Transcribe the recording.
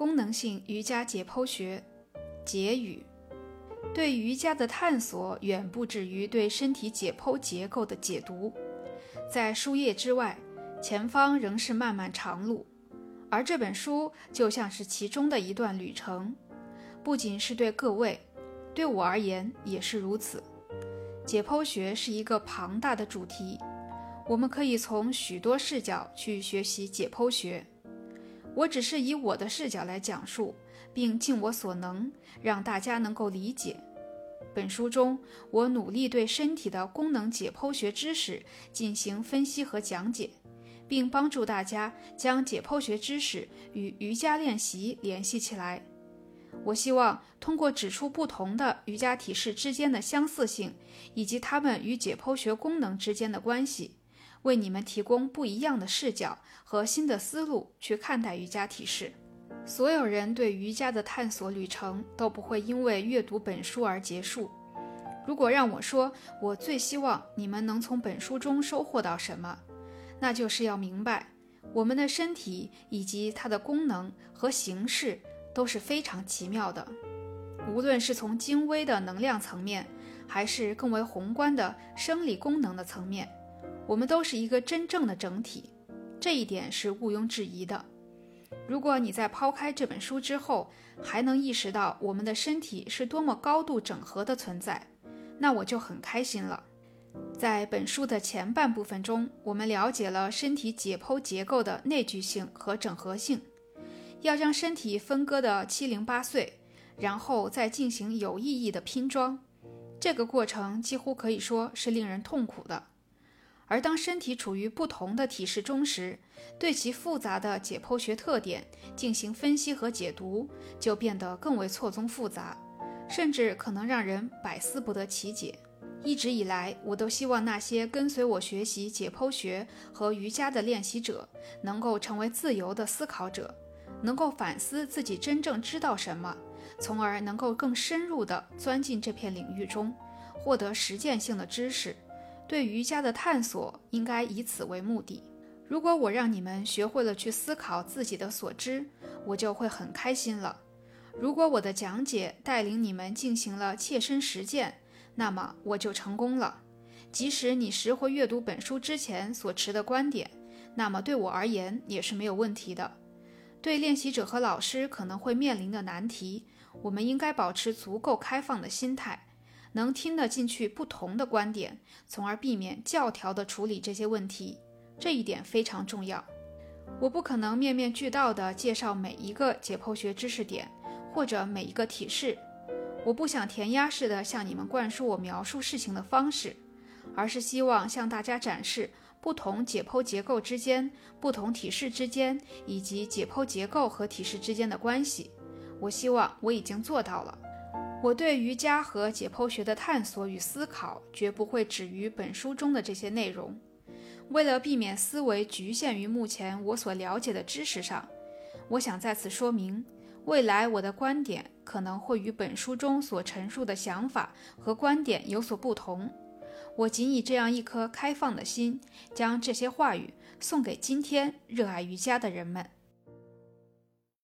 功能性瑜伽解剖学结语：对瑜伽的探索远不止于对身体解剖结构的解读，在书页之外，前方仍是漫漫长路，而这本书就像是其中的一段旅程。不仅是对各位，对我而言也是如此。解剖学是一个庞大的主题，我们可以从许多视角去学习解剖学。我只是以我的视角来讲述，并尽我所能让大家能够理解。本书中，我努力对身体的功能解剖学知识进行分析和讲解，并帮助大家将解剖学知识与瑜伽练习联系起来。我希望通过指出不同的瑜伽体式之间的相似性，以及它们与解剖学功能之间的关系，为你们提供不一样的视角和新的思路去看待瑜伽体式。所有人对瑜伽的探索旅程都不会因为阅读本书而结束。如果让我说，我最希望你们能从本书中收获到什么，那就是要明白我们的身体以及它的功能和形式。都是非常奇妙的，无论是从精微的能量层面，还是更为宏观的生理功能的层面，我们都是一个真正的整体，这一点是毋庸置疑的。如果你在抛开这本书之后，还能意识到我们的身体是多么高度整合的存在，那我就很开心了。在本书的前半部分中，我们了解了身体解剖结构的内聚性和整合性。要将身体分割的七零八碎，然后再进行有意义的拼装，这个过程几乎可以说是令人痛苦的。而当身体处于不同的体式中时，对其复杂的解剖学特点进行分析和解读，就变得更为错综复杂，甚至可能让人百思不得其解。一直以来，我都希望那些跟随我学习解剖学和瑜伽的练习者，能够成为自由的思考者。能够反思自己真正知道什么，从而能够更深入地钻进这片领域中，获得实践性的知识。对瑜伽的探索应该以此为目的。如果我让你们学会了去思考自己的所知，我就会很开心了。如果我的讲解带领你们进行了切身实践，那么我就成功了。即使你拾回阅读本书之前所持的观点，那么对我而言也是没有问题的。对练习者和老师可能会面临的难题，我们应该保持足够开放的心态，能听得进去不同的观点，从而避免教条地处理这些问题。这一点非常重要。我不可能面面俱到地介绍每一个解剖学知识点或者每一个体式，我不想填鸭式地向你们灌输我描述事情的方式，而是希望向大家展示。不同解剖结构之间、不同体式之间，以及解剖结构和体式之间的关系，我希望我已经做到了。我对瑜伽和解剖学的探索与思考，绝不会止于本书中的这些内容。为了避免思维局限于目前我所了解的知识上，我想在此说明，未来我的观点可能会与本书中所陈述的想法和观点有所不同。我仅以这样一颗开放的心，将这些话语送给今天热爱瑜伽的人们。